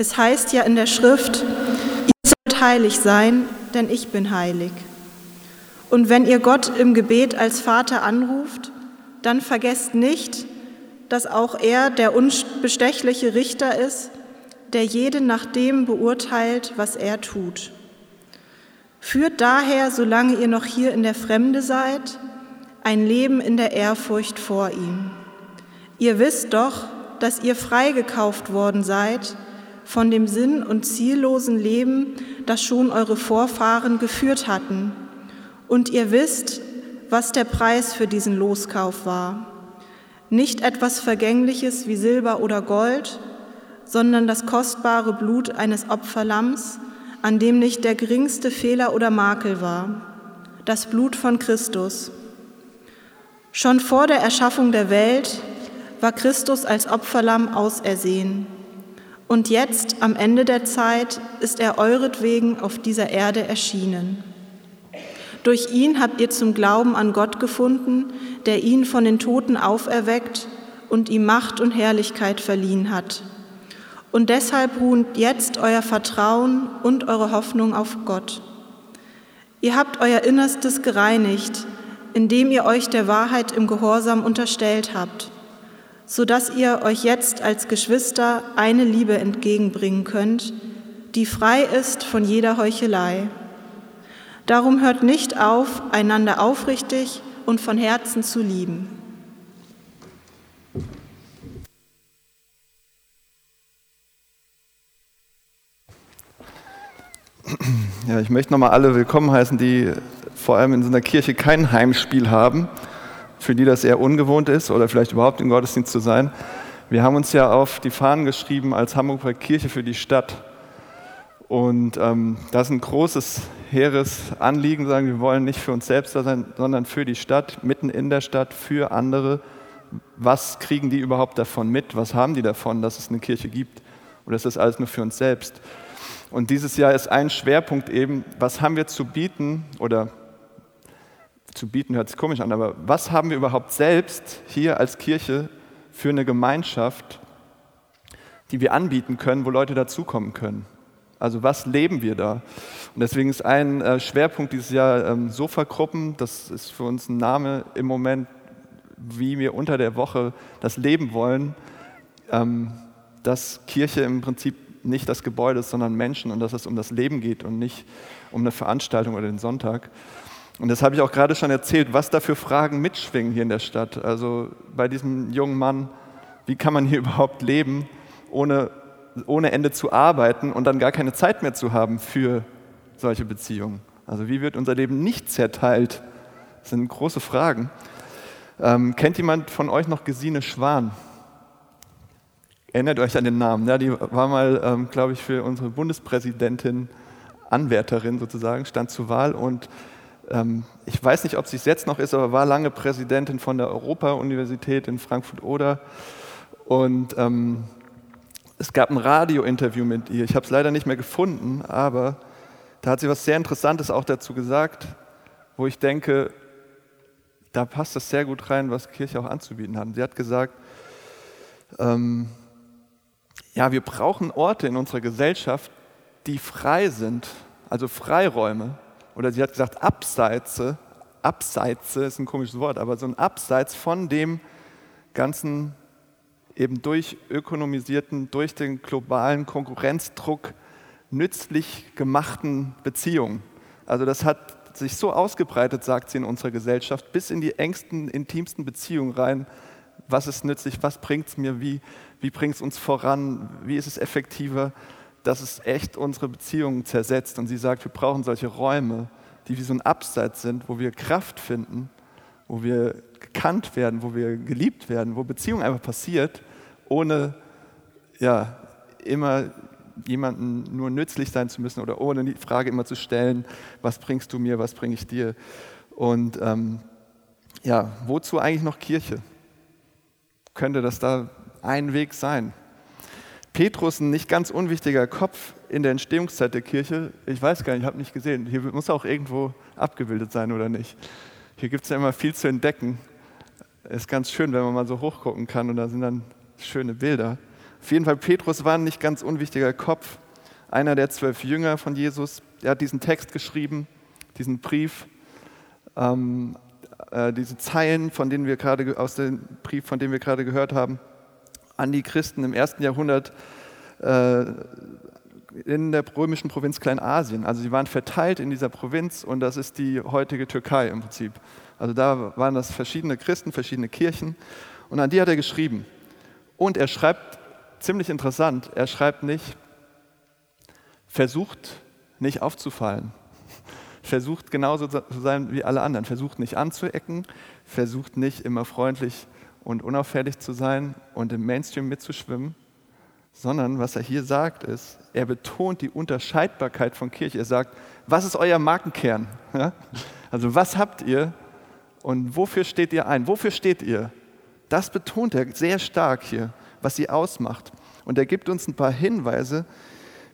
Es heißt ja in der Schrift, ihr sollt heilig sein, denn ich bin heilig. Und wenn ihr Gott im Gebet als Vater anruft, dann vergesst nicht, dass auch er der unbestechliche Richter ist, der jeden nach dem beurteilt, was er tut. Führt daher, solange ihr noch hier in der Fremde seid, ein Leben in der Ehrfurcht vor ihm. Ihr wisst doch, dass ihr freigekauft worden seid von dem sinn- und ziellosen Leben, das schon eure Vorfahren geführt hatten. Und ihr wisst, was der Preis für diesen Loskauf war. Nicht etwas Vergängliches wie Silber oder Gold, sondern das kostbare Blut eines Opferlamms, an dem nicht der geringste Fehler oder Makel war, das Blut von Christus. Schon vor der Erschaffung der Welt war Christus als Opferlamm ausersehen. Und jetzt, am Ende der Zeit, ist er euretwegen auf dieser Erde erschienen. Durch ihn habt ihr zum Glauben an Gott gefunden, der ihn von den Toten auferweckt und ihm Macht und Herrlichkeit verliehen hat. Und deshalb ruht jetzt euer Vertrauen und eure Hoffnung auf Gott. Ihr habt euer Innerstes gereinigt, indem ihr euch der Wahrheit im Gehorsam unterstellt habt, so dass ihr euch jetzt als Geschwister eine Liebe entgegenbringen könnt, die frei ist von jeder Heuchelei. Darum hört nicht auf, einander aufrichtig und von Herzen zu lieben. Ja, ich möchte nochmal alle willkommen heißen, die vor allem in so einer Kirche kein Heimspiel haben, für die das eher ungewohnt ist oder vielleicht überhaupt im Gottesdienst zu sein. Wir haben uns ja auf die Fahnen geschrieben als Hamburger Kirche für die Stadt. Und ähm, das ist ein großes, hehres Anliegen, sagen wir wollen nicht für uns selbst sein, sondern für die Stadt, mitten in der Stadt, für andere. Was kriegen die überhaupt davon mit? Was haben die davon, dass es eine Kirche gibt? Oder ist das alles nur für uns selbst? Und dieses Jahr ist ein Schwerpunkt eben, was haben wir zu bieten oder zu bieten hört sich komisch an, aber was haben wir überhaupt selbst hier als Kirche für eine Gemeinschaft, die wir anbieten können, wo Leute dazukommen können? Also was leben wir da? Und deswegen ist ein äh, Schwerpunkt dieses Jahr ähm, Sofagruppen. Das ist für uns ein Name im Moment, wie wir unter der Woche das leben wollen, ähm, dass Kirche im Prinzip nicht das Gebäude ist, sondern Menschen und dass es um das Leben geht und nicht um eine Veranstaltung oder den Sonntag. Und das habe ich auch gerade schon erzählt, was da für Fragen mitschwingen hier in der Stadt. Also bei diesem jungen Mann, wie kann man hier überhaupt leben, ohne, ohne Ende zu arbeiten und dann gar keine Zeit mehr zu haben für solche Beziehungen? Also wie wird unser Leben nicht zerteilt? Das sind große Fragen. Ähm, kennt jemand von euch noch Gesine Schwan? Erinnert euch an den Namen. Ja, die war mal, ähm, glaube ich, für unsere Bundespräsidentin Anwärterin sozusagen, stand zur Wahl und ich weiß nicht, ob sie es jetzt noch ist, aber war lange Präsidentin von der Europa-Universität in Frankfurt-Oder. Und ähm, es gab ein Radio-Interview mit ihr. Ich habe es leider nicht mehr gefunden, aber da hat sie was sehr Interessantes auch dazu gesagt, wo ich denke, da passt das sehr gut rein, was Kirche auch anzubieten hat. Sie hat gesagt, ähm, ja, wir brauchen Orte in unserer Gesellschaft, die frei sind, also Freiräume. Oder sie hat gesagt, Abseits, Abseits ist ein komisches Wort, aber so ein Abseits von dem ganzen eben durch ökonomisierten, durch den globalen Konkurrenzdruck nützlich gemachten Beziehungen. Also das hat sich so ausgebreitet, sagt sie in unserer Gesellschaft, bis in die engsten, intimsten Beziehungen rein. Was ist nützlich? Was bringt es mir? Wie wie bringt es uns voran, wie ist es effektiver, dass es echt unsere Beziehungen zersetzt. Und sie sagt, wir brauchen solche Räume, die wie so ein Abseits sind, wo wir Kraft finden, wo wir gekannt werden, wo wir geliebt werden, wo Beziehung einfach passiert, ohne ja, immer jemandem nur nützlich sein zu müssen oder ohne die Frage immer zu stellen, was bringst du mir, was bringe ich dir. Und ähm, ja, wozu eigentlich noch Kirche? Könnte das da ein Weg sein. Petrus, ein nicht ganz unwichtiger Kopf in der Entstehungszeit der Kirche. Ich weiß gar nicht, ich habe nicht gesehen. Hier muss auch irgendwo abgebildet sein oder nicht. Hier gibt es ja immer viel zu entdecken. Ist ganz schön, wenn man mal so hochgucken kann und da sind dann schöne Bilder. Auf jeden Fall, Petrus war ein nicht ganz unwichtiger Kopf, einer der zwölf Jünger von Jesus. Er hat diesen Text geschrieben, diesen Brief, ähm, äh, diese Zeilen, von denen wir gerade aus dem Brief, von dem wir gerade gehört haben, an die Christen im ersten Jahrhundert äh, in der römischen Provinz Kleinasien. Also sie waren verteilt in dieser Provinz und das ist die heutige Türkei im Prinzip. Also da waren das verschiedene Christen, verschiedene Kirchen und an die hat er geschrieben. Und er schreibt ziemlich interessant, er schreibt nicht, versucht nicht aufzufallen, versucht genauso zu sein wie alle anderen, versucht nicht anzuecken, versucht nicht immer freundlich und unauffällig zu sein und im Mainstream mitzuschwimmen, sondern was er hier sagt ist, er betont die Unterscheidbarkeit von Kirche. Er sagt, was ist euer Markenkern? Ja? Also was habt ihr und wofür steht ihr ein? Wofür steht ihr? Das betont er sehr stark hier, was sie ausmacht. Und er gibt uns ein paar Hinweise,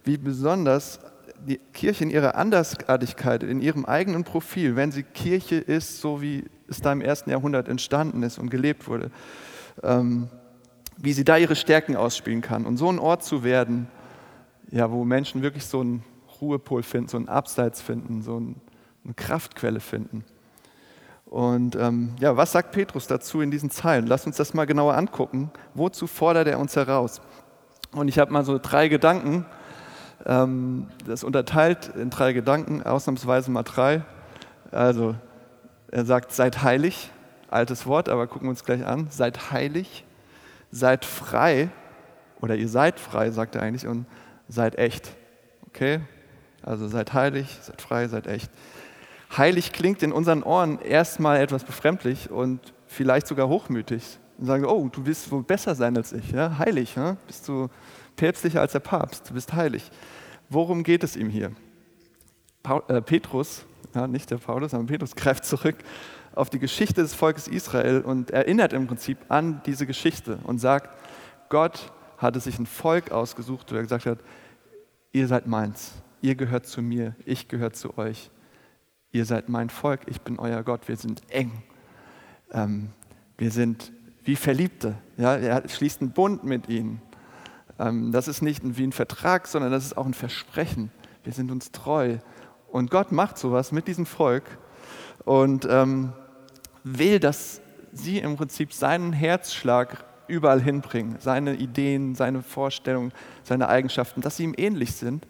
wie besonders die Kirche in ihrer Andersartigkeit, in ihrem eigenen Profil, wenn sie Kirche ist, so wie es da im ersten Jahrhundert entstanden ist und gelebt wurde, ähm, wie sie da ihre Stärken ausspielen kann. Und so ein Ort zu werden, ja, wo Menschen wirklich so einen Ruhepol finden, so einen Abseits finden, so eine Kraftquelle finden. Und ähm, ja, was sagt Petrus dazu in diesen Zeilen? Lass uns das mal genauer angucken. Wozu fordert er uns heraus? Und ich habe mal so drei Gedanken, ähm, das unterteilt in drei Gedanken, ausnahmsweise mal drei. Also, er sagt, seid heilig, altes Wort, aber gucken wir uns gleich an. Seid heilig, seid frei, oder ihr seid frei, sagt er eigentlich, und seid echt. Okay? Also seid heilig, seid frei, seid echt. Heilig klingt in unseren Ohren erstmal etwas befremdlich und vielleicht sogar hochmütig. Und sagen, oh, du willst wohl besser sein als ich. Ja? Heilig, ja? bist du päpstlicher als der Papst, du bist heilig. Worum geht es ihm hier? Paul, äh, Petrus, ja, nicht der Paulus, sondern Petrus greift zurück auf die Geschichte des Volkes Israel und erinnert im Prinzip an diese Geschichte und sagt, Gott hatte sich ein Volk ausgesucht, wo er gesagt hat, ihr seid meins, ihr gehört zu mir, ich gehöre zu euch, ihr seid mein Volk, ich bin euer Gott, wir sind eng, ähm, wir sind wie Verliebte, ja, er schließt einen Bund mit ihnen. Ähm, das ist nicht wie ein Vertrag, sondern das ist auch ein Versprechen. Wir sind uns treu. Und Gott macht sowas mit diesem Volk und ähm, will, dass sie im Prinzip seinen Herzschlag überall hinbringen, seine Ideen, seine Vorstellungen, seine Eigenschaften, dass sie ihm ähnlich sind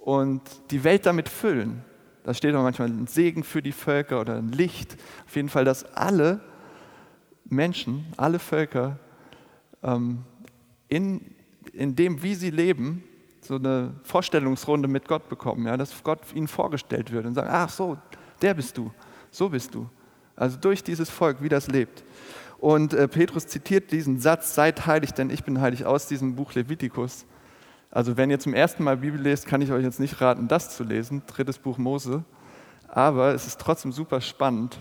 und die Welt damit füllen. Da steht auch manchmal ein Segen für die Völker oder ein Licht. Auf jeden Fall, dass alle Menschen, alle Völker ähm, in in dem, wie sie leben, so eine Vorstellungsrunde mit Gott bekommen, ja, dass Gott ihnen vorgestellt wird und sagen, ach so, der bist du, so bist du. Also durch dieses Volk, wie das lebt. Und äh, Petrus zitiert diesen Satz, seid heilig, denn ich bin heilig, aus diesem Buch Levitikus. Also wenn ihr zum ersten Mal Bibel lest, kann ich euch jetzt nicht raten, das zu lesen, drittes Buch Mose. Aber es ist trotzdem super spannend,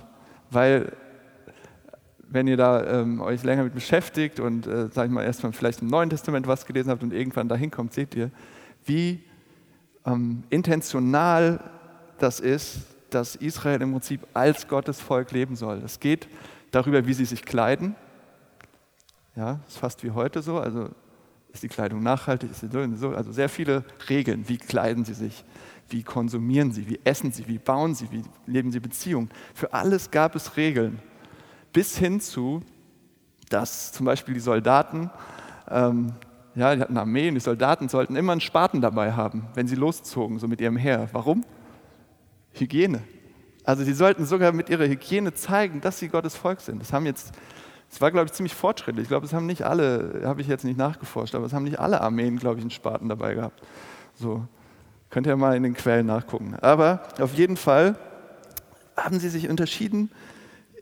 weil wenn ihr da ähm, euch länger mit beschäftigt und, äh, sag ich mal, erstmal vielleicht im Neuen Testament was gelesen habt und irgendwann dahin kommt, seht ihr, wie ähm, intentional das ist, dass Israel im Prinzip als Gottes Volk leben soll. Es geht darüber, wie sie sich kleiden. Ja, ist fast wie heute so. Also ist die Kleidung nachhaltig, ist sie so, also sehr viele Regeln. Wie kleiden sie sich? Wie konsumieren sie? Wie essen sie? Wie bauen sie? Wie leben sie Beziehungen? Für alles gab es Regeln bis hin zu, dass zum Beispiel die Soldaten, ähm, ja, die hatten eine Armee und die Soldaten sollten immer einen Spaten dabei haben, wenn sie loszogen, so mit ihrem Heer. Warum? Hygiene. Also sie sollten sogar mit ihrer Hygiene zeigen, dass sie Gottes Volk sind. Das haben jetzt, das war glaube ich ziemlich fortschrittlich. Ich glaube, es haben nicht alle, habe ich jetzt nicht nachgeforscht, aber es haben nicht alle Armeen, glaube ich, einen Spaten dabei gehabt. So, könnt ihr mal in den Quellen nachgucken. Aber auf jeden Fall haben sie sich unterschieden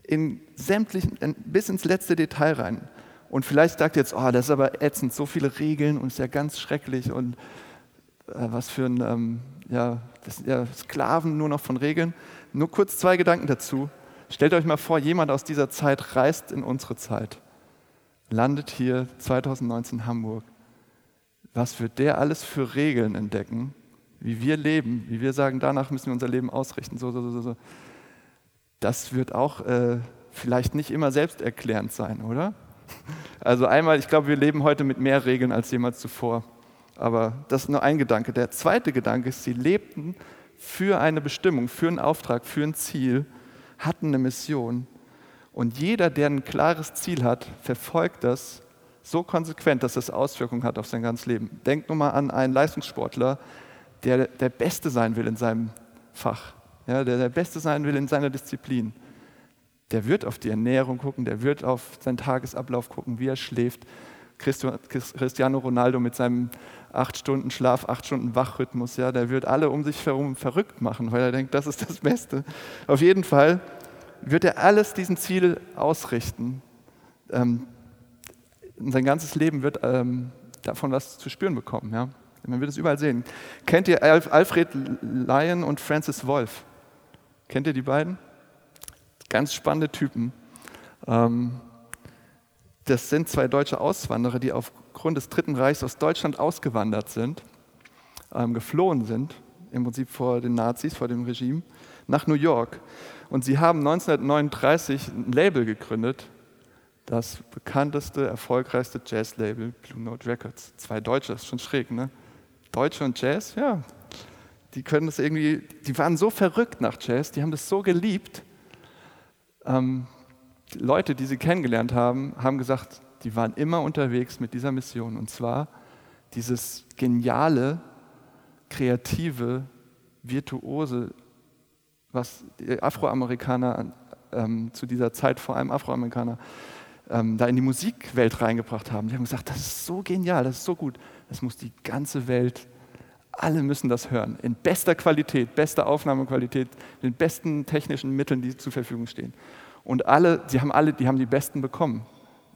in sämtlichen, bis ins letzte Detail rein. Und vielleicht sagt ihr jetzt, oh, das ist aber ätzend, so viele Regeln und ist ja ganz schrecklich und äh, was für ein, ähm, ja, das ja Sklaven nur noch von Regeln. Nur kurz zwei Gedanken dazu. Stellt euch mal vor, jemand aus dieser Zeit reist in unsere Zeit, landet hier 2019 in Hamburg. Was wird der alles für Regeln entdecken, wie wir leben, wie wir sagen, danach müssen wir unser Leben ausrichten, so, so, so, so das wird auch äh, vielleicht nicht immer selbsterklärend sein, oder? Also einmal, ich glaube, wir leben heute mit mehr Regeln als jemals zuvor. Aber das ist nur ein Gedanke. Der zweite Gedanke ist, sie lebten für eine Bestimmung, für einen Auftrag, für ein Ziel, hatten eine Mission. Und jeder, der ein klares Ziel hat, verfolgt das so konsequent, dass es Auswirkungen hat auf sein ganzes Leben. Denkt nur mal an einen Leistungssportler, der der Beste sein will in seinem Fach, ja, der der Beste sein will in seiner Disziplin. Der wird auf die Ernährung gucken, der wird auf seinen Tagesablauf gucken, wie er schläft. Cristiano Ronaldo mit seinem acht Stunden Schlaf, acht Stunden Wachrhythmus, ja, der wird alle um sich herum verrückt machen, weil er denkt, das ist das Beste. Auf jeden Fall wird er alles diesem Ziel ausrichten. Ähm, sein ganzes Leben wird ähm, davon was zu spüren bekommen. Ja? Man wird es überall sehen. Kennt ihr Alfred Lyon und Francis Wolf? Kennt ihr die beiden? Ganz spannende Typen. Ähm, das sind zwei deutsche Auswanderer, die aufgrund des Dritten Reichs aus Deutschland ausgewandert sind, ähm, geflohen sind, im Prinzip vor den Nazis, vor dem Regime, nach New York. Und sie haben 1939 ein Label gegründet, das bekannteste, erfolgreichste Jazz-Label, Blue Note Records. Zwei Deutsche, das ist schon schräg, ne? Deutsche und Jazz, ja, die können das irgendwie, die waren so verrückt nach Jazz, die haben das so geliebt. Ähm, Leute, die sie kennengelernt haben, haben gesagt, die waren immer unterwegs mit dieser Mission und zwar dieses geniale, kreative, virtuose, was Afroamerikaner ähm, zu dieser Zeit, vor allem Afroamerikaner, ähm, da in die Musikwelt reingebracht haben. Die haben gesagt, das ist so genial, das ist so gut, das muss die ganze Welt, alle müssen das hören, in bester Qualität, bester Aufnahmequalität, den besten technischen Mitteln, die zur Verfügung stehen. Und alle, die haben alle, die haben die Besten bekommen,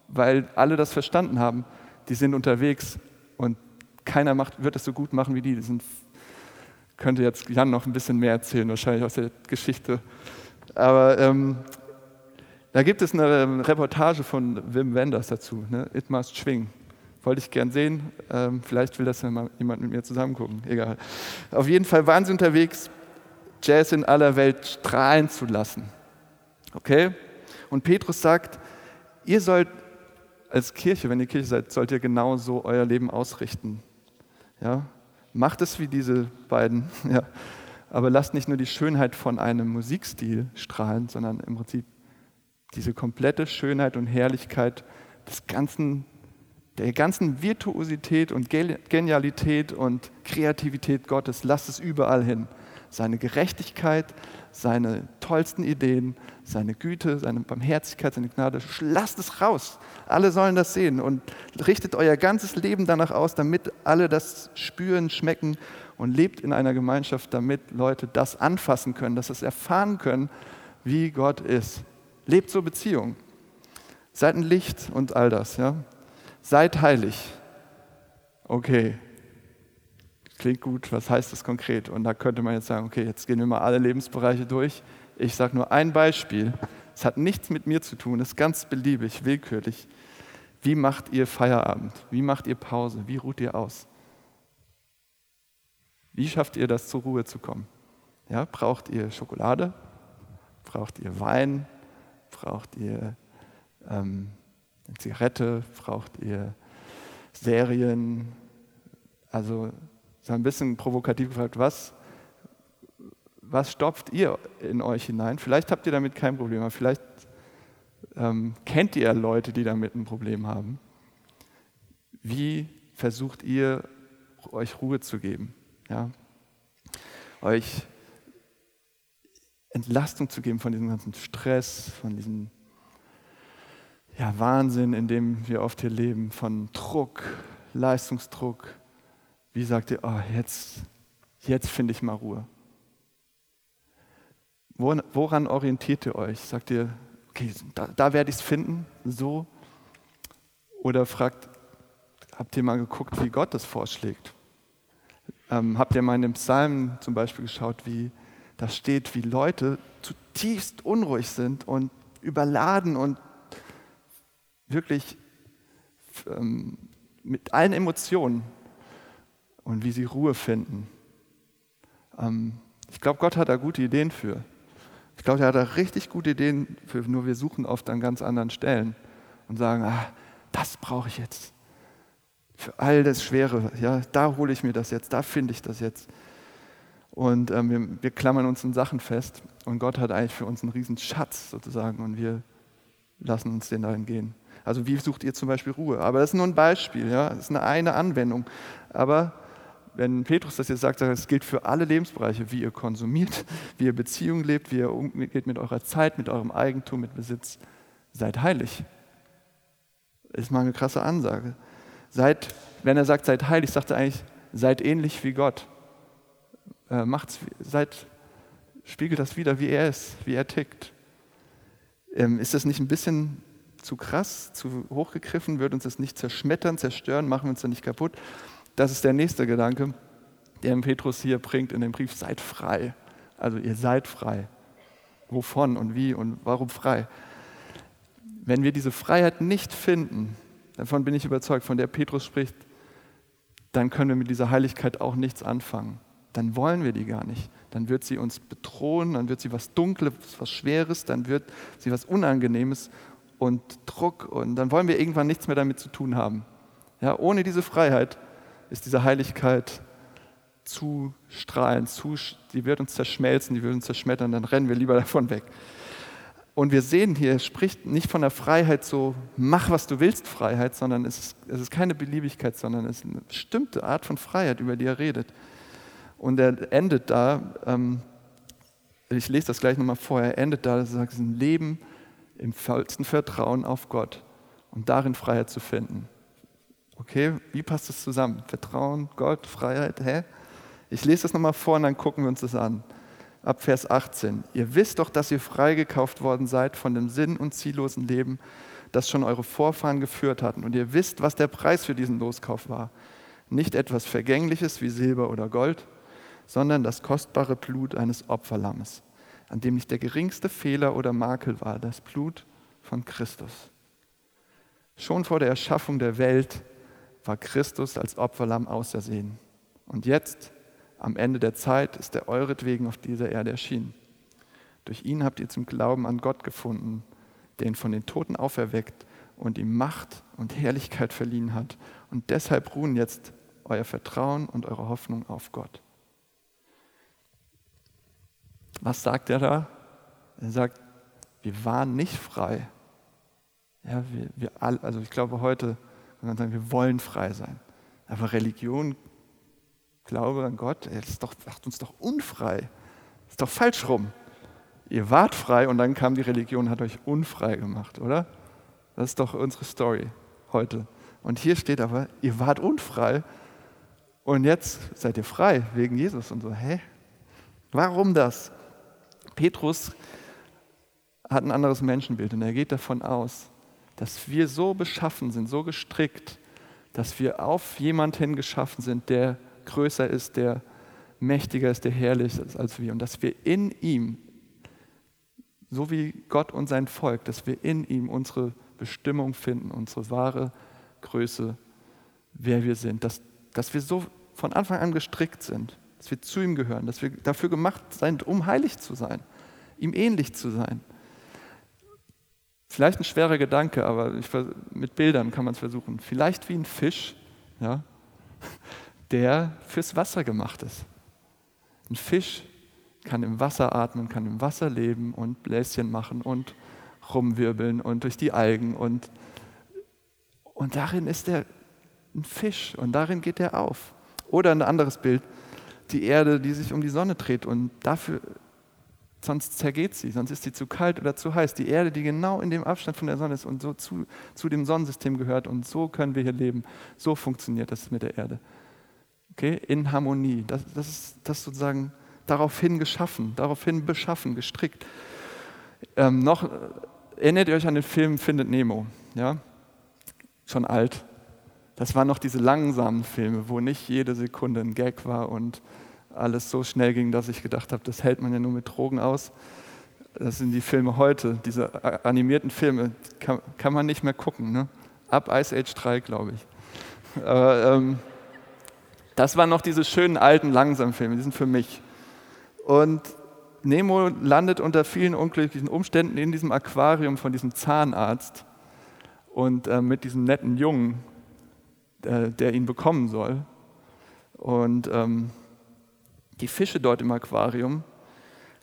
weil alle das verstanden haben. Die sind unterwegs und keiner macht, wird es so gut machen wie die. die sind, könnte jetzt Jan noch ein bisschen mehr erzählen, wahrscheinlich aus der Geschichte. Aber ähm, da gibt es eine ähm, Reportage von Wim Wenders dazu, ne? It Must Schwing. Wollte ich gern sehen. Ähm, vielleicht will das ja mal jemand mit mir zusammen gucken. Egal. Auf jeden Fall waren sie unterwegs, Jazz in aller Welt strahlen zu lassen. Okay? Und Petrus sagt, ihr sollt als Kirche, wenn ihr Kirche seid, sollt ihr genauso euer Leben ausrichten. Ja? Macht es wie diese beiden. Ja? Aber lasst nicht nur die Schönheit von einem Musikstil strahlen, sondern im Prinzip diese komplette Schönheit und Herrlichkeit des ganzen, der ganzen Virtuosität und Genialität und Kreativität Gottes, lasst es überall hin. Seine Gerechtigkeit, seine tollsten Ideen, seine Güte, seine Barmherzigkeit, seine Gnade, lasst es raus. Alle sollen das sehen und richtet euer ganzes Leben danach aus, damit alle das spüren, schmecken und lebt in einer Gemeinschaft, damit Leute das anfassen können, dass es erfahren können, wie Gott ist. Lebt so Beziehung. Seid ein Licht und all das. Ja? Seid heilig. Okay. Klingt gut. Was heißt das konkret? Und da könnte man jetzt sagen, okay, jetzt gehen wir mal alle Lebensbereiche durch. Ich sage nur ein Beispiel. Es hat nichts mit mir zu tun. Es ist ganz beliebig, willkürlich. Wie macht ihr Feierabend? Wie macht ihr Pause? Wie ruht ihr aus? Wie schafft ihr das, zur Ruhe zu kommen? Ja, braucht ihr Schokolade? Braucht ihr Wein? Braucht ihr ähm, Zigarette? Braucht ihr Serien? Also so ein bisschen provokativ gefragt, was, was stopft ihr in euch hinein? Vielleicht habt ihr damit kein Problem, aber vielleicht ähm, kennt ihr Leute, die damit ein Problem haben. Wie versucht ihr, euch Ruhe zu geben? Ja? Euch Entlastung zu geben von diesem ganzen Stress, von diesem ja, Wahnsinn, in dem wir oft hier leben, von Druck, Leistungsdruck. Wie sagt ihr, oh, jetzt, jetzt finde ich mal Ruhe? Woran orientiert ihr euch? Sagt ihr, okay, da, da werde ich es finden, so? Oder fragt, habt ihr mal geguckt, wie Gott das vorschlägt? Ähm, habt ihr mal in dem Psalm zum Beispiel geschaut, wie da steht, wie Leute zutiefst unruhig sind und überladen und wirklich ähm, mit allen Emotionen und wie sie Ruhe finden. Ähm, ich glaube, Gott hat da gute Ideen für. Ich glaube, er hat da richtig gute Ideen für, nur wir suchen oft an ganz anderen Stellen und sagen, ah, das brauche ich jetzt. Für all das Schwere, ja, da hole ich mir das jetzt, da finde ich das jetzt. Und ähm, wir, wir, klammern uns in Sachen fest und Gott hat eigentlich für uns einen riesen Schatz sozusagen und wir lassen uns den dahin gehen. Also wie sucht ihr zum Beispiel Ruhe? Aber das ist nur ein Beispiel, ja, das ist eine, eine Anwendung. Aber wenn Petrus das jetzt sagt, sagt es gilt für alle Lebensbereiche, wie ihr konsumiert, wie ihr Beziehungen lebt, wie ihr umgeht mit eurer Zeit, mit eurem Eigentum, mit Besitz. Seid heilig. Ist mal eine krasse Ansage. Seid, wenn er sagt, seid heilig, sagt er eigentlich, seid ähnlich wie Gott. Äh, macht's, seid, spiegelt das wieder, wie er ist, wie er tickt. Ähm, ist das nicht ein bisschen zu krass, zu hochgegriffen? Wird uns das nicht zerschmettern, zerstören? Machen wir uns da nicht kaputt? Das ist der nächste Gedanke, den Petrus hier bringt in dem Brief. Seid frei. Also ihr seid frei. Wovon und wie und warum frei? Wenn wir diese Freiheit nicht finden, davon bin ich überzeugt, von der Petrus spricht, dann können wir mit dieser Heiligkeit auch nichts anfangen. Dann wollen wir die gar nicht. Dann wird sie uns bedrohen, dann wird sie was Dunkles, was Schweres, dann wird sie was Unangenehmes und Druck und dann wollen wir irgendwann nichts mehr damit zu tun haben. Ja, ohne diese Freiheit ist diese Heiligkeit zu strahlend, zu, die wird uns zerschmelzen, die wird uns zerschmettern, dann rennen wir lieber davon weg. Und wir sehen hier, er spricht nicht von der Freiheit so, mach was du willst, Freiheit, sondern es ist, es ist keine Beliebigkeit, sondern es ist eine bestimmte Art von Freiheit, über die er redet. Und er endet da, ähm, ich lese das gleich nochmal vor, er endet da, er sagt, es ist ein Leben im vollsten Vertrauen auf Gott und darin Freiheit zu finden. Okay, wie passt das zusammen? Vertrauen, Gott, Freiheit, hä? Ich lese das nochmal vor und dann gucken wir uns das an. Ab Vers 18. Ihr wisst doch, dass ihr freigekauft worden seid von dem sinn- und ziellosen Leben, das schon eure Vorfahren geführt hatten. Und ihr wisst, was der Preis für diesen Loskauf war. Nicht etwas Vergängliches wie Silber oder Gold, sondern das kostbare Blut eines Opferlammes, an dem nicht der geringste Fehler oder Makel war, das Blut von Christus. Schon vor der Erschaffung der Welt war Christus als Opferlamm ausersehen. Und jetzt, am Ende der Zeit, ist er euretwegen auf dieser Erde erschienen. Durch ihn habt ihr zum Glauben an Gott gefunden, der ihn von den Toten auferweckt und ihm Macht und Herrlichkeit verliehen hat. Und deshalb ruhen jetzt euer Vertrauen und eure Hoffnung auf Gott. Was sagt er da? Er sagt, wir waren nicht frei. Ja, wir, wir all, also ich glaube heute sondern sagen, wir wollen frei sein. Aber Religion, Glaube an Gott, das doch, macht uns doch unfrei. Das ist doch falsch rum. Ihr wart frei und dann kam die Religion und hat euch unfrei gemacht, oder? Das ist doch unsere Story heute. Und hier steht aber, ihr wart unfrei und jetzt seid ihr frei wegen Jesus und so. Hä? Warum das? Petrus hat ein anderes Menschenbild und er geht davon aus, dass wir so beschaffen sind, so gestrickt, dass wir auf jemanden geschaffen sind, der größer ist, der mächtiger ist, der herrlicher ist als wir. Und dass wir in ihm, so wie Gott und sein Volk, dass wir in ihm unsere Bestimmung finden, unsere wahre Größe, wer wir sind. Dass, dass wir so von Anfang an gestrickt sind, dass wir zu ihm gehören, dass wir dafür gemacht sind, um heilig zu sein, ihm ähnlich zu sein. Vielleicht ein schwerer Gedanke, aber ich, mit Bildern kann man es versuchen. Vielleicht wie ein Fisch, ja, der fürs Wasser gemacht ist. Ein Fisch kann im Wasser atmen, kann im Wasser leben und Bläschen machen und rumwirbeln und durch die Algen. Und, und darin ist er ein Fisch und darin geht er auf. Oder ein anderes Bild, die Erde, die sich um die Sonne dreht und dafür sonst zergeht sie, sonst ist sie zu kalt oder zu heiß. Die Erde, die genau in dem Abstand von der Sonne ist und so zu, zu dem Sonnensystem gehört und so können wir hier leben. So funktioniert das mit der Erde. Okay? In Harmonie. Das, das ist das sozusagen daraufhin geschaffen, daraufhin beschaffen, gestrickt. Ähm, noch erinnert ihr euch an den Film Findet Nemo? Ja? Schon alt. Das waren noch diese langsamen Filme, wo nicht jede Sekunde ein Gag war und alles so schnell ging, dass ich gedacht habe, das hält man ja nur mit Drogen aus. Das sind die Filme heute, diese animierten Filme, kann, kann man nicht mehr gucken. Ne? Ab Ice Age 3, glaube ich. Aber ähm, das waren noch diese schönen alten langsamen Filme, die sind für mich. Und Nemo landet unter vielen unglücklichen Umständen in diesem Aquarium von diesem Zahnarzt. und äh, mit diesem netten Jungen, der, der ihn bekommen soll. Und ähm, die Fische dort im Aquarium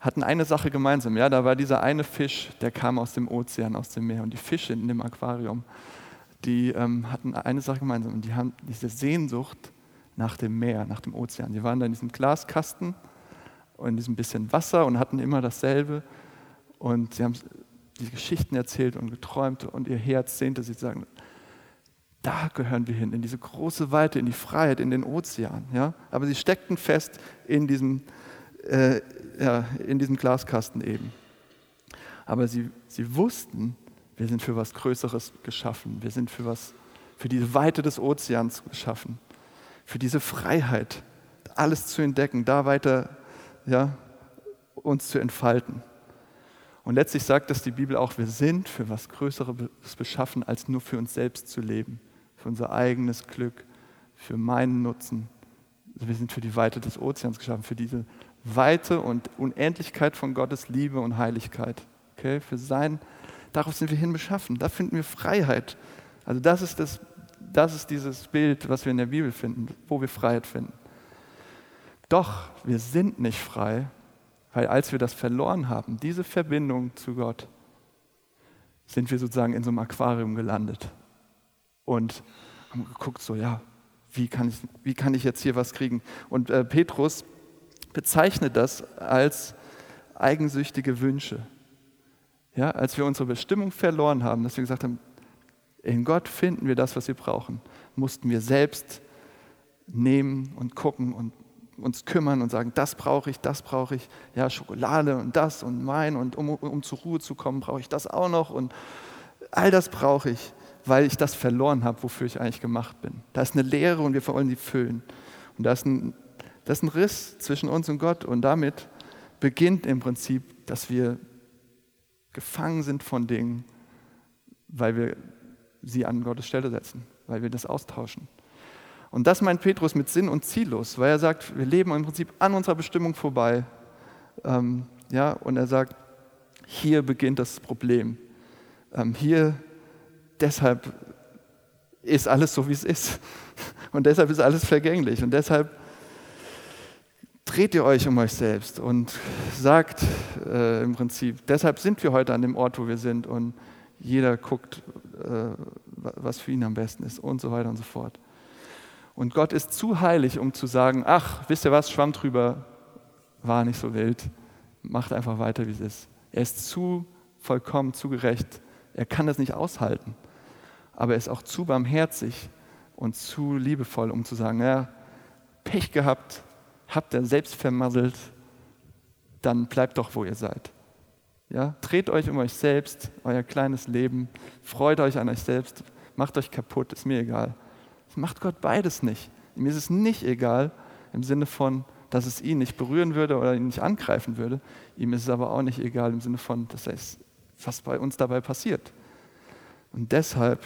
hatten eine Sache gemeinsam. Ja, da war dieser eine Fisch, der kam aus dem Ozean, aus dem Meer. Und die Fische in dem Aquarium, die ähm, hatten eine Sache gemeinsam. Und die haben diese Sehnsucht nach dem Meer, nach dem Ozean. Die waren da in diesem Glaskasten und in diesem bisschen Wasser und hatten immer dasselbe. Und sie haben die Geschichten erzählt und geträumt und ihr Herz sehnte sich, sagen, da gehören wir hin, in diese große Weite, in die Freiheit, in den Ozean. Ja? Aber sie steckten fest in diesem, äh, ja, in diesem Glaskasten eben. Aber sie, sie wussten, wir sind für was Größeres geschaffen. Wir sind für, was, für diese Weite des Ozeans geschaffen. Für diese Freiheit, alles zu entdecken, da weiter ja, uns zu entfalten. Und letztlich sagt das die Bibel auch, wir sind für was Größeres beschaffen, als nur für uns selbst zu leben, für unser eigenes Glück, für meinen Nutzen. Wir sind für die Weite des Ozeans geschaffen, für diese Weite und Unendlichkeit von Gottes Liebe und Heiligkeit. Okay? Für sein, darauf sind wir hin beschaffen. Da finden wir Freiheit. Also das ist, das, das ist dieses Bild, was wir in der Bibel finden, wo wir Freiheit finden. Doch wir sind nicht frei, weil als wir das verloren haben, diese Verbindung zu Gott, sind wir sozusagen in so einem Aquarium gelandet und haben geguckt, so ja, wie kann ich, wie kann ich jetzt hier was kriegen? Und äh, Petrus bezeichnet das als eigensüchtige Wünsche. Ja, als wir unsere Bestimmung verloren haben, dass wir gesagt haben, in Gott finden wir das, was wir brauchen, mussten wir selbst nehmen und gucken und uns kümmern und sagen, das brauche ich, das brauche ich, ja, Schokolade und das und mein und um, um zur Ruhe zu kommen, brauche ich das auch noch und all das brauche ich, weil ich das verloren habe, wofür ich eigentlich gemacht bin. Da ist eine Leere und wir wollen sie füllen. Und da ist ein, das ist ein Riss zwischen uns und Gott und damit beginnt im Prinzip, dass wir gefangen sind von Dingen, weil wir sie an Gottes Stelle setzen, weil wir das austauschen. Und das meint Petrus mit Sinn und ziellos, weil er sagt, wir leben im Prinzip an unserer Bestimmung vorbei. Ähm, ja, und er sagt, hier beginnt das Problem. Ähm, hier, deshalb ist alles so, wie es ist. Und deshalb ist alles vergänglich. Und deshalb dreht ihr euch um euch selbst und sagt äh, im Prinzip, deshalb sind wir heute an dem Ort, wo wir sind. Und jeder guckt, äh, was für ihn am besten ist und so weiter und so fort. Und Gott ist zu heilig, um zu sagen, ach, wisst ihr was, schwamm drüber, war nicht so wild, macht einfach weiter, wie es ist. Er ist zu vollkommen, zu gerecht. Er kann das nicht aushalten. Aber er ist auch zu barmherzig und zu liebevoll, um zu sagen, ja, Pech gehabt, habt ihr selbst vermasselt, dann bleibt doch, wo ihr seid. Ja, dreht euch um euch selbst, euer kleines Leben, freut euch an euch selbst, macht euch kaputt, ist mir egal. Das macht Gott beides nicht. Ihm ist es nicht egal im Sinne von, dass es ihn nicht berühren würde oder ihn nicht angreifen würde. Ihm ist es aber auch nicht egal im Sinne von, dass es, was bei uns dabei passiert. Und deshalb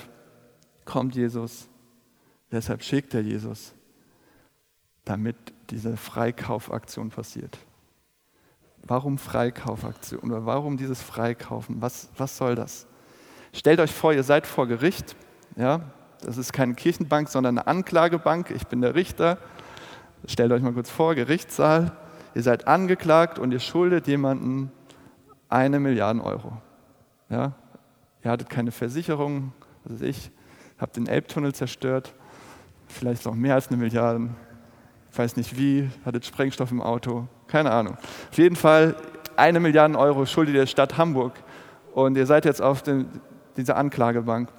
kommt Jesus, deshalb schickt er Jesus, damit diese Freikaufaktion passiert. Warum Freikaufaktion oder warum dieses Freikaufen? Was, was soll das? Stellt euch vor, ihr seid vor Gericht, ja, das ist keine Kirchenbank, sondern eine Anklagebank. Ich bin der Richter. Stellt euch mal kurz vor, Gerichtssaal. Ihr seid angeklagt und ihr schuldet jemanden eine Milliarde Euro. Ja? Ihr hattet keine Versicherung, was weiß ich, habt den Elbtunnel zerstört, vielleicht noch mehr als eine Milliarde. Ich weiß nicht wie, hattet Sprengstoff im Auto, keine Ahnung. Auf jeden Fall eine Milliarde Euro schuldet ihr Stadt Hamburg und ihr seid jetzt auf den, dieser Anklagebank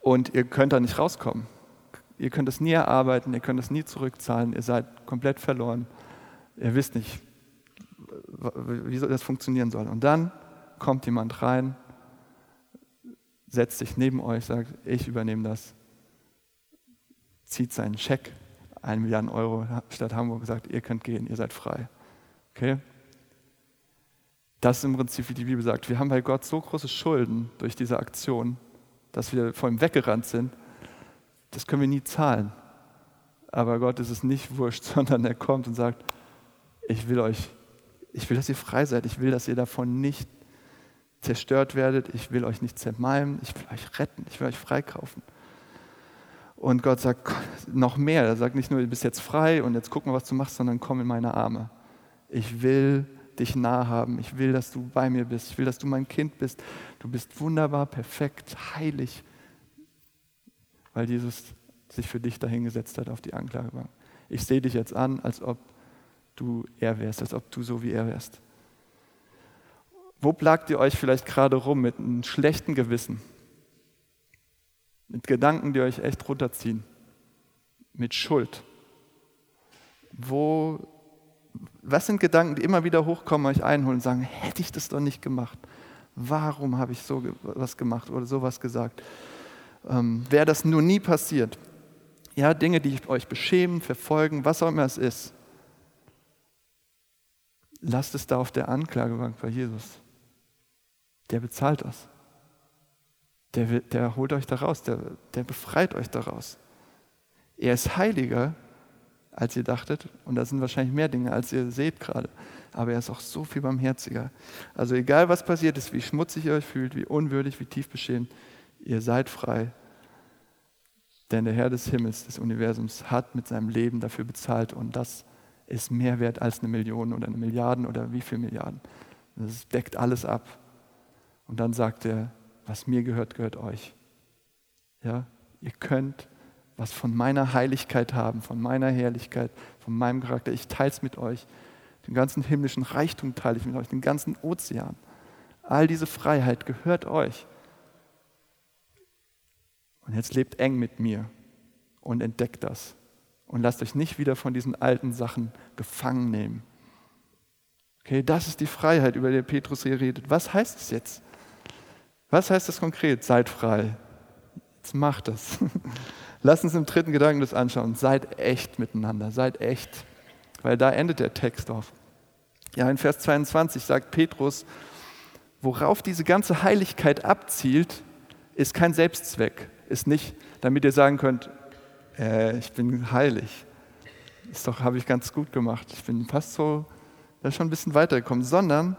und ihr könnt da nicht rauskommen. Ihr könnt es nie erarbeiten, ihr könnt es nie zurückzahlen, ihr seid komplett verloren. Ihr wisst nicht, wie das funktionieren soll. Und dann kommt jemand rein, setzt sich neben euch, sagt, ich übernehme das, zieht seinen Scheck, 1 Milliarden Euro Stadt Hamburg, sagt, ihr könnt gehen, ihr seid frei. Okay? Das ist im Prinzip, wie die Bibel sagt, wir haben bei Gott so große Schulden durch diese Aktion, dass wir vor ihm weggerannt sind, das können wir nie zahlen. Aber Gott ist es nicht wurscht, sondern er kommt und sagt, ich will euch, ich will, dass ihr frei seid, ich will, dass ihr davon nicht zerstört werdet. Ich will euch nicht zermalmen. Ich will euch retten. Ich will euch freikaufen. Und Gott sagt noch mehr. Er sagt nicht nur, du bist jetzt frei und jetzt guck mal, was du machst, sondern komm in meine Arme. Ich will dich nah haben. Ich will, dass du bei mir bist. Ich will, dass du mein Kind bist. Du bist wunderbar, perfekt, heilig, weil Jesus sich für dich dahingesetzt hat auf die Anklagebank. Ich sehe dich jetzt an, als ob du er wärst, als ob du so wie er wärst. Wo plagt ihr euch vielleicht gerade rum mit einem schlechten Gewissen? Mit Gedanken, die euch echt runterziehen? Mit Schuld? Wo, was sind Gedanken, die immer wieder hochkommen, euch einholen und sagen, hätte ich das doch nicht gemacht? Warum habe ich so was gemacht oder sowas gesagt? Ähm, Wäre das nur nie passiert? Ja, Dinge, die euch beschämen, verfolgen, was auch immer es ist. Lasst es da auf der Anklagebank bei Jesus. Der bezahlt das. Der, der holt euch da raus, der, der befreit euch daraus. Er ist heiliger, als ihr dachtet, und da sind wahrscheinlich mehr Dinge, als ihr seht gerade. Aber er ist auch so viel barmherziger. Also egal, was passiert ist, wie schmutzig ihr euch fühlt, wie unwürdig, wie tief beschämt, ihr seid frei. Denn der Herr des Himmels, des Universums, hat mit seinem Leben dafür bezahlt und das ist mehr wert als eine Million oder eine Milliarden oder wie viele Milliarden. Das deckt alles ab. Und dann sagt er, was mir gehört, gehört euch. Ja, ihr könnt was von meiner Heiligkeit haben, von meiner Herrlichkeit, von meinem Charakter. Ich teile es mit euch. Den ganzen himmlischen Reichtum teile ich mit euch, den ganzen Ozean. All diese Freiheit gehört euch. Und jetzt lebt eng mit mir und entdeckt das. Und lasst euch nicht wieder von diesen alten Sachen gefangen nehmen. Okay, das ist die Freiheit, über die Petrus hier redet. Was heißt es jetzt? Was heißt das konkret? Seid frei. Jetzt macht das. Lasst uns im dritten Gedanken das anschauen. Seid echt miteinander. Seid echt. Weil da endet der Text auf. Ja, in Vers 22 sagt Petrus, worauf diese ganze Heiligkeit abzielt, ist kein Selbstzweck, ist nicht, damit ihr sagen könnt, äh, ich bin heilig. Ist doch, habe ich ganz gut gemacht. Ich bin fast so, da schon ein bisschen weitergekommen, sondern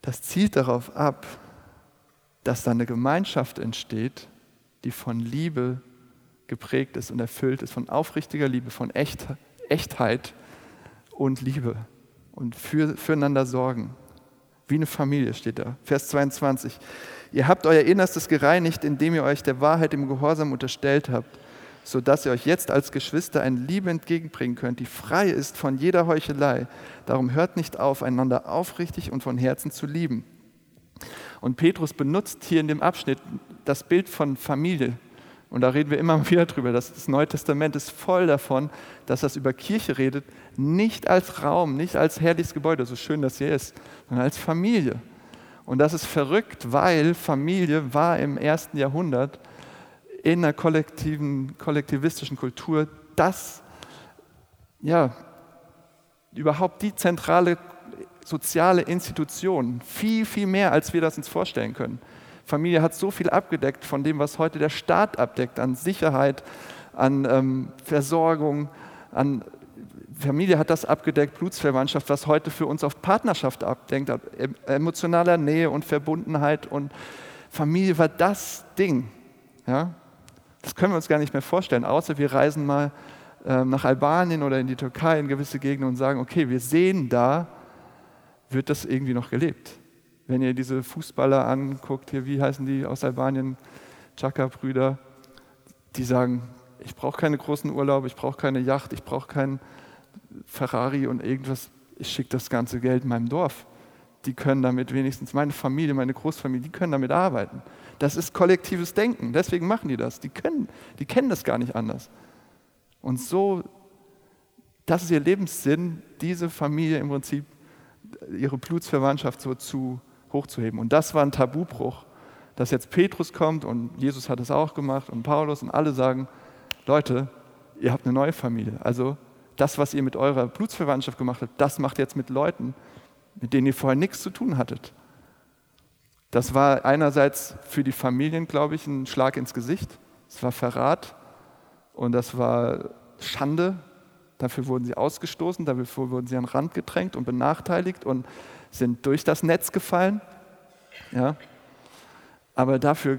das zielt darauf ab, dass da eine Gemeinschaft entsteht, die von Liebe geprägt ist und erfüllt ist, von aufrichtiger Liebe, von Echt, Echtheit und Liebe und für, füreinander sorgen. Wie eine Familie steht da. Vers 22. Ihr habt euer Innerstes gereinigt, indem ihr euch der Wahrheit im Gehorsam unterstellt habt, sodass ihr euch jetzt als Geschwister eine Liebe entgegenbringen könnt, die frei ist von jeder Heuchelei. Darum hört nicht auf, einander aufrichtig und von Herzen zu lieben. Und Petrus benutzt hier in dem Abschnitt das Bild von Familie. Und da reden wir immer wieder drüber. dass Das Neue Testament ist voll davon, dass das über Kirche redet, nicht als Raum, nicht als herrliches Gebäude, so schön das hier ist, sondern als Familie. Und das ist verrückt, weil Familie war im ersten Jahrhundert in einer kollektiven, kollektivistischen Kultur das, ja, überhaupt die zentrale soziale Institution. Viel, viel mehr, als wir das uns vorstellen können. Familie hat so viel abgedeckt von dem, was heute der Staat abdeckt, an Sicherheit, an ähm, Versorgung, an Familie hat das abgedeckt, Blutsverwandtschaft, was heute für uns auf Partnerschaft abdenkt, emotionaler Nähe und Verbundenheit und Familie war das Ding. Ja? Das können wir uns gar nicht mehr vorstellen, außer wir reisen mal äh, nach Albanien oder in die Türkei in gewisse Gegenden und sagen, okay, wir sehen da, wird das irgendwie noch gelebt. Wenn ihr diese Fußballer anguckt, hier, wie heißen die aus Albanien, Chaka-Brüder, die sagen, ich brauche keine großen Urlaube, ich brauche keine Yacht, ich brauche keinen Ferrari und irgendwas, ich schicke das ganze Geld meinem Dorf. Die können damit wenigstens, meine Familie, meine Großfamilie, die können damit arbeiten. Das ist kollektives Denken, deswegen machen die das. Die, können, die kennen das gar nicht anders. Und so, das ist ihr Lebenssinn, diese Familie im Prinzip, ihre Blutsverwandtschaft so zu hochzuheben. Und das war ein Tabubruch, dass jetzt Petrus kommt und Jesus hat es auch gemacht und Paulus und alle sagen, Leute, ihr habt eine neue Familie. Also das, was ihr mit eurer Blutsverwandtschaft gemacht habt, das macht jetzt mit Leuten, mit denen ihr vorher nichts zu tun hattet. Das war einerseits für die Familien, glaube ich, ein Schlag ins Gesicht. Es war Verrat und das war Schande. Dafür wurden sie ausgestoßen, dafür wurden sie an den Rand gedrängt und benachteiligt und sind durch das Netz gefallen. Ja? Aber dafür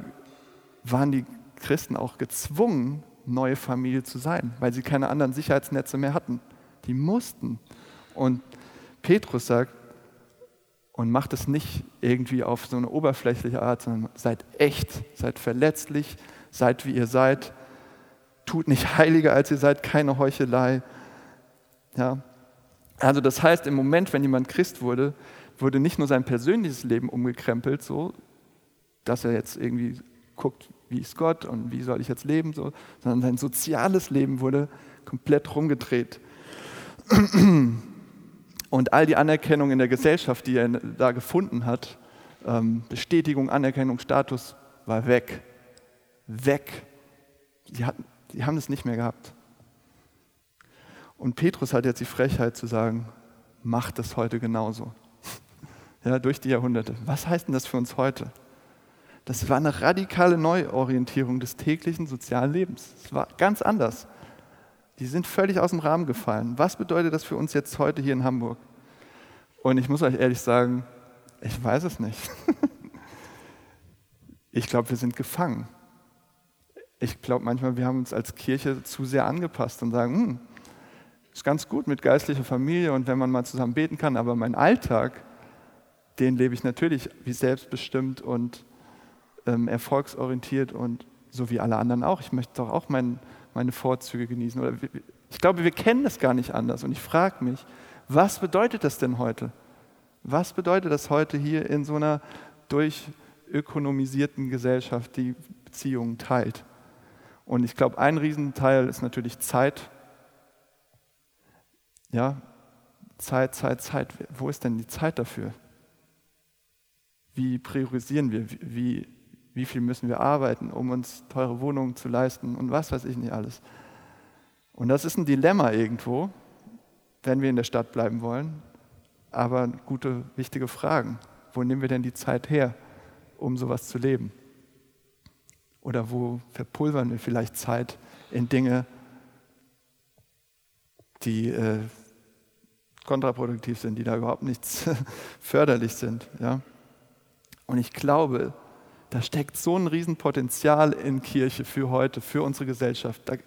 waren die Christen auch gezwungen, neue Familie zu sein, weil sie keine anderen Sicherheitsnetze mehr hatten. Die mussten. Und Petrus sagt, und macht es nicht irgendwie auf so eine oberflächliche Art, sondern seid echt, seid verletzlich, seid wie ihr seid, tut nicht heiliger als ihr seid, keine Heuchelei. Ja. Also das heißt, im Moment, wenn jemand Christ wurde, wurde nicht nur sein persönliches Leben umgekrempelt, so, dass er jetzt irgendwie guckt, wie ist Gott und wie soll ich jetzt leben, so, sondern sein soziales Leben wurde komplett rumgedreht. Und all die Anerkennung in der Gesellschaft, die er da gefunden hat, ähm, Bestätigung, Anerkennung, Status, war weg. Weg. Die, hatten, die haben es nicht mehr gehabt. Und Petrus hat jetzt die Frechheit zu sagen, macht es heute genauso. Ja, durch die Jahrhunderte. Was heißt denn das für uns heute? Das war eine radikale Neuorientierung des täglichen sozialen Lebens. Es war ganz anders. Die sind völlig aus dem Rahmen gefallen. Was bedeutet das für uns jetzt heute hier in Hamburg? Und ich muss euch ehrlich sagen, ich weiß es nicht. Ich glaube, wir sind gefangen. Ich glaube manchmal, wir haben uns als Kirche zu sehr angepasst und sagen, hm, ist ganz gut mit geistlicher Familie und wenn man mal zusammen beten kann, aber mein Alltag, den lebe ich natürlich wie selbstbestimmt und ähm, erfolgsorientiert und so wie alle anderen auch. Ich möchte doch auch mein, meine Vorzüge genießen. Oder ich glaube, wir kennen das gar nicht anders. Und ich frage mich, was bedeutet das denn heute? Was bedeutet das heute hier in so einer durchökonomisierten Gesellschaft, die Beziehungen teilt? Und ich glaube, ein Riesenteil ist natürlich Zeit. Ja, Zeit, Zeit, Zeit. Wo ist denn die Zeit dafür? Wie priorisieren wir? Wie wie viel müssen wir arbeiten, um uns teure Wohnungen zu leisten und was weiß ich nicht alles. Und das ist ein Dilemma irgendwo, wenn wir in der Stadt bleiben wollen, aber gute, wichtige Fragen. Wo nehmen wir denn die Zeit her, um sowas zu leben? Oder wo verpulvern wir vielleicht Zeit in Dinge, die äh, kontraproduktiv sind, die da überhaupt nichts förderlich sind? Ja? Und ich glaube, da steckt so ein Riesenpotenzial in Kirche für heute, für unsere Gesellschaft. Da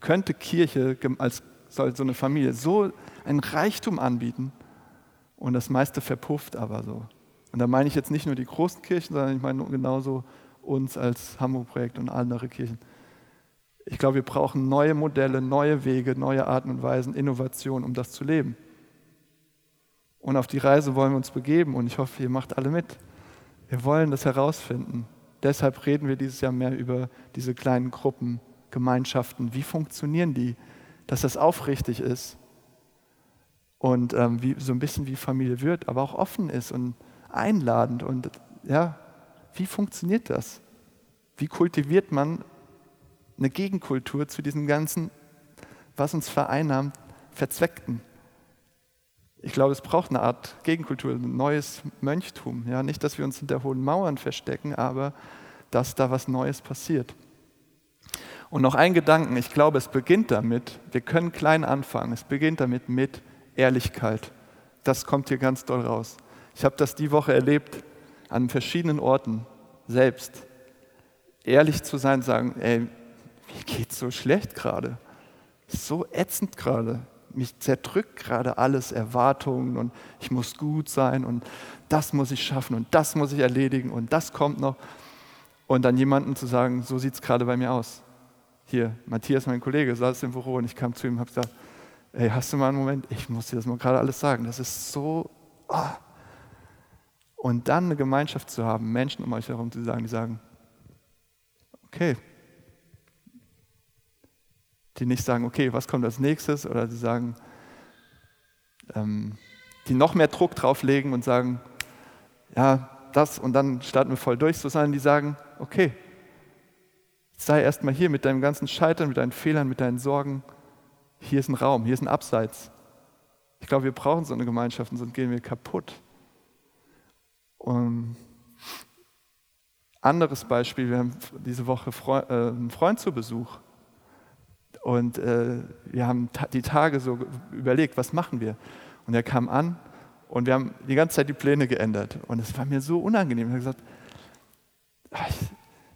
könnte Kirche als so eine Familie so einen Reichtum anbieten und das meiste verpufft aber so. Und da meine ich jetzt nicht nur die großen Kirchen, sondern ich meine genauso uns als Hamburg-Projekt und andere Kirchen. Ich glaube, wir brauchen neue Modelle, neue Wege, neue Arten und Weisen, Innovationen, um das zu leben. Und auf die Reise wollen wir uns begeben und ich hoffe, ihr macht alle mit. Wir wollen das herausfinden. Deshalb reden wir dieses Jahr mehr über diese kleinen Gruppen, Gemeinschaften. Wie funktionieren die? Dass das aufrichtig ist und ähm, wie, so ein bisschen wie Familie wird, aber auch offen ist und einladend. Und ja, wie funktioniert das? Wie kultiviert man eine Gegenkultur zu diesem ganzen, was uns vereinnahmt, Verzweckten? Ich glaube, es braucht eine Art Gegenkultur, ein neues Mönchtum. Ja, nicht, dass wir uns hinter hohen Mauern verstecken, aber dass da was Neues passiert. Und noch ein Gedanken, ich glaube, es beginnt damit, wir können klein anfangen, es beginnt damit mit Ehrlichkeit. Das kommt hier ganz doll raus. Ich habe das die Woche erlebt an verschiedenen Orten selbst. Ehrlich zu sein, sagen, ey, mir geht's so schlecht gerade, so ätzend gerade mich zerdrückt gerade alles, Erwartungen und ich muss gut sein und das muss ich schaffen und das muss ich erledigen und das kommt noch. Und dann jemandem zu sagen, so sieht es gerade bei mir aus. Hier, Matthias, mein Kollege, saß im Büro und ich kam zu ihm und habe gesagt, ey, hast du mal einen Moment? Ich muss dir das mal gerade alles sagen. Das ist so... Oh. Und dann eine Gemeinschaft zu haben, Menschen um euch herum zu sagen, die sagen, okay, die nicht sagen, okay, was kommt als nächstes, oder die sagen, ähm, die noch mehr Druck drauflegen und sagen, ja, das und dann starten wir voll durch, sondern die sagen, okay, sei erstmal hier mit deinem ganzen Scheitern, mit deinen Fehlern, mit deinen Sorgen. Hier ist ein Raum, hier ist ein Abseits. Ich glaube, wir brauchen so eine Gemeinschaft, sonst gehen wir kaputt. Und anderes Beispiel, wir haben diese Woche äh, einen Freund zu Besuch. Und äh, wir haben die Tage so überlegt, was machen wir? Und er kam an Und wir haben die ganze Zeit die Pläne geändert. Und es war mir so unangenehm. Ich habe gesagt, ach,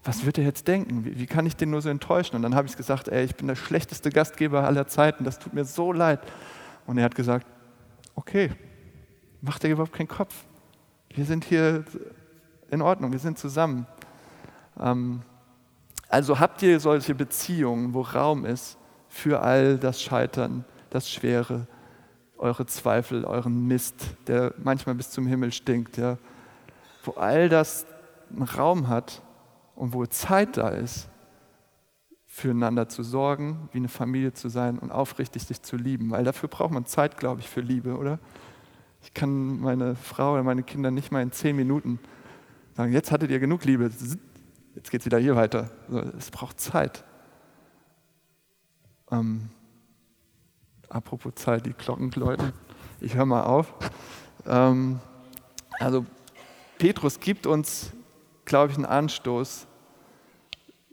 was wird er jetzt denken? Wie, wie, kann ich den nur so enttäuschen? Und dann habe ich gesagt, ey, ich bin der schlechteste Gastgeber aller Zeiten, das tut mir so leid. Und er hat gesagt, okay, mach dir überhaupt keinen Kopf. Wir sind hier in Ordnung, wir sind zusammen. Ähm, also habt ihr solche Beziehungen, wo Raum ist für all das Scheitern, das Schwere, eure Zweifel, euren Mist, der manchmal bis zum Himmel stinkt, ja? wo all das einen Raum hat und wo Zeit da ist, füreinander zu sorgen, wie eine Familie zu sein und aufrichtig sich zu lieben. Weil dafür braucht man Zeit, glaube ich, für Liebe, oder? Ich kann meine Frau oder meine Kinder nicht mal in zehn Minuten sagen, jetzt hattet ihr genug Liebe, jetzt geht es wieder hier weiter. Es braucht Zeit. Ähm, apropos Zeit, die Glocken läuten. Ich höre mal auf. Ähm, also Petrus gibt uns, glaube ich, einen Anstoß,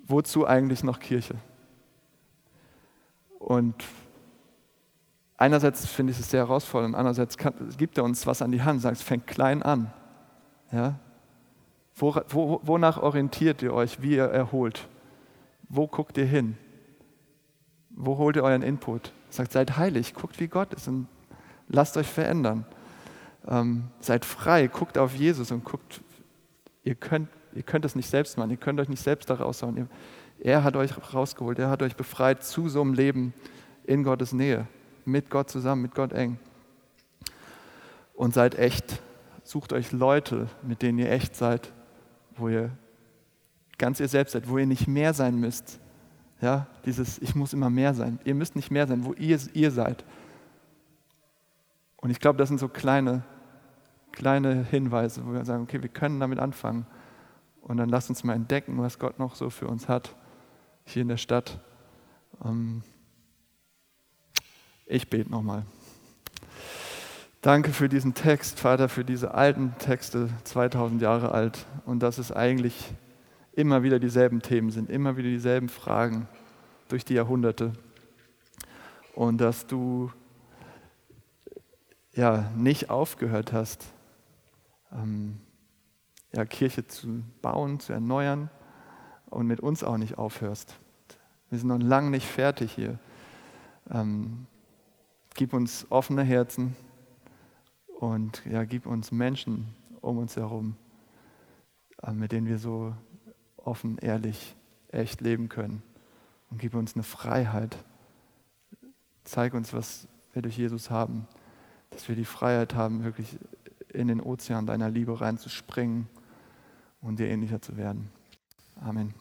wozu eigentlich noch Kirche? Und einerseits finde ich es sehr herausfordernd, andererseits kann, gibt er uns was an die Hand, sagt, es fängt klein an. Ja? Wo, wo, wonach orientiert ihr euch, wie ihr erholt? Wo guckt ihr hin? Wo holt ihr euren Input? Sagt, seid heilig, guckt, wie Gott ist und lasst euch verändern. Ähm, seid frei, guckt auf Jesus und guckt, ihr könnt, ihr könnt es nicht selbst machen, ihr könnt euch nicht selbst da raushauen. Er hat euch rausgeholt, er hat euch befreit zu so einem Leben in Gottes Nähe, mit Gott zusammen, mit Gott eng. Und seid echt, sucht euch Leute, mit denen ihr echt seid, wo ihr ganz ihr selbst seid, wo ihr nicht mehr sein müsst, ja, dieses Ich muss immer mehr sein. Ihr müsst nicht mehr sein, wo ihr, ihr seid. Und ich glaube, das sind so kleine, kleine Hinweise, wo wir sagen, okay, wir können damit anfangen. Und dann lasst uns mal entdecken, was Gott noch so für uns hat, hier in der Stadt. Ähm, ich bete nochmal. Danke für diesen Text, Vater, für diese alten Texte, 2000 Jahre alt. Und dass es eigentlich immer wieder dieselben Themen sind, immer wieder dieselben Fragen durch die Jahrhunderte. Und dass du ja nicht aufgehört hast, ähm, ja, Kirche zu bauen, zu erneuern und mit uns auch nicht aufhörst. Wir sind noch lange nicht fertig hier. Ähm, gib uns offene Herzen und ja, gib uns Menschen um uns herum, äh, mit denen wir so offen, ehrlich, echt leben können. Und gib uns eine Freiheit. Zeig uns, was wir durch Jesus haben. Dass wir die Freiheit haben, wirklich in den Ozean deiner Liebe reinzuspringen und dir ähnlicher zu werden. Amen.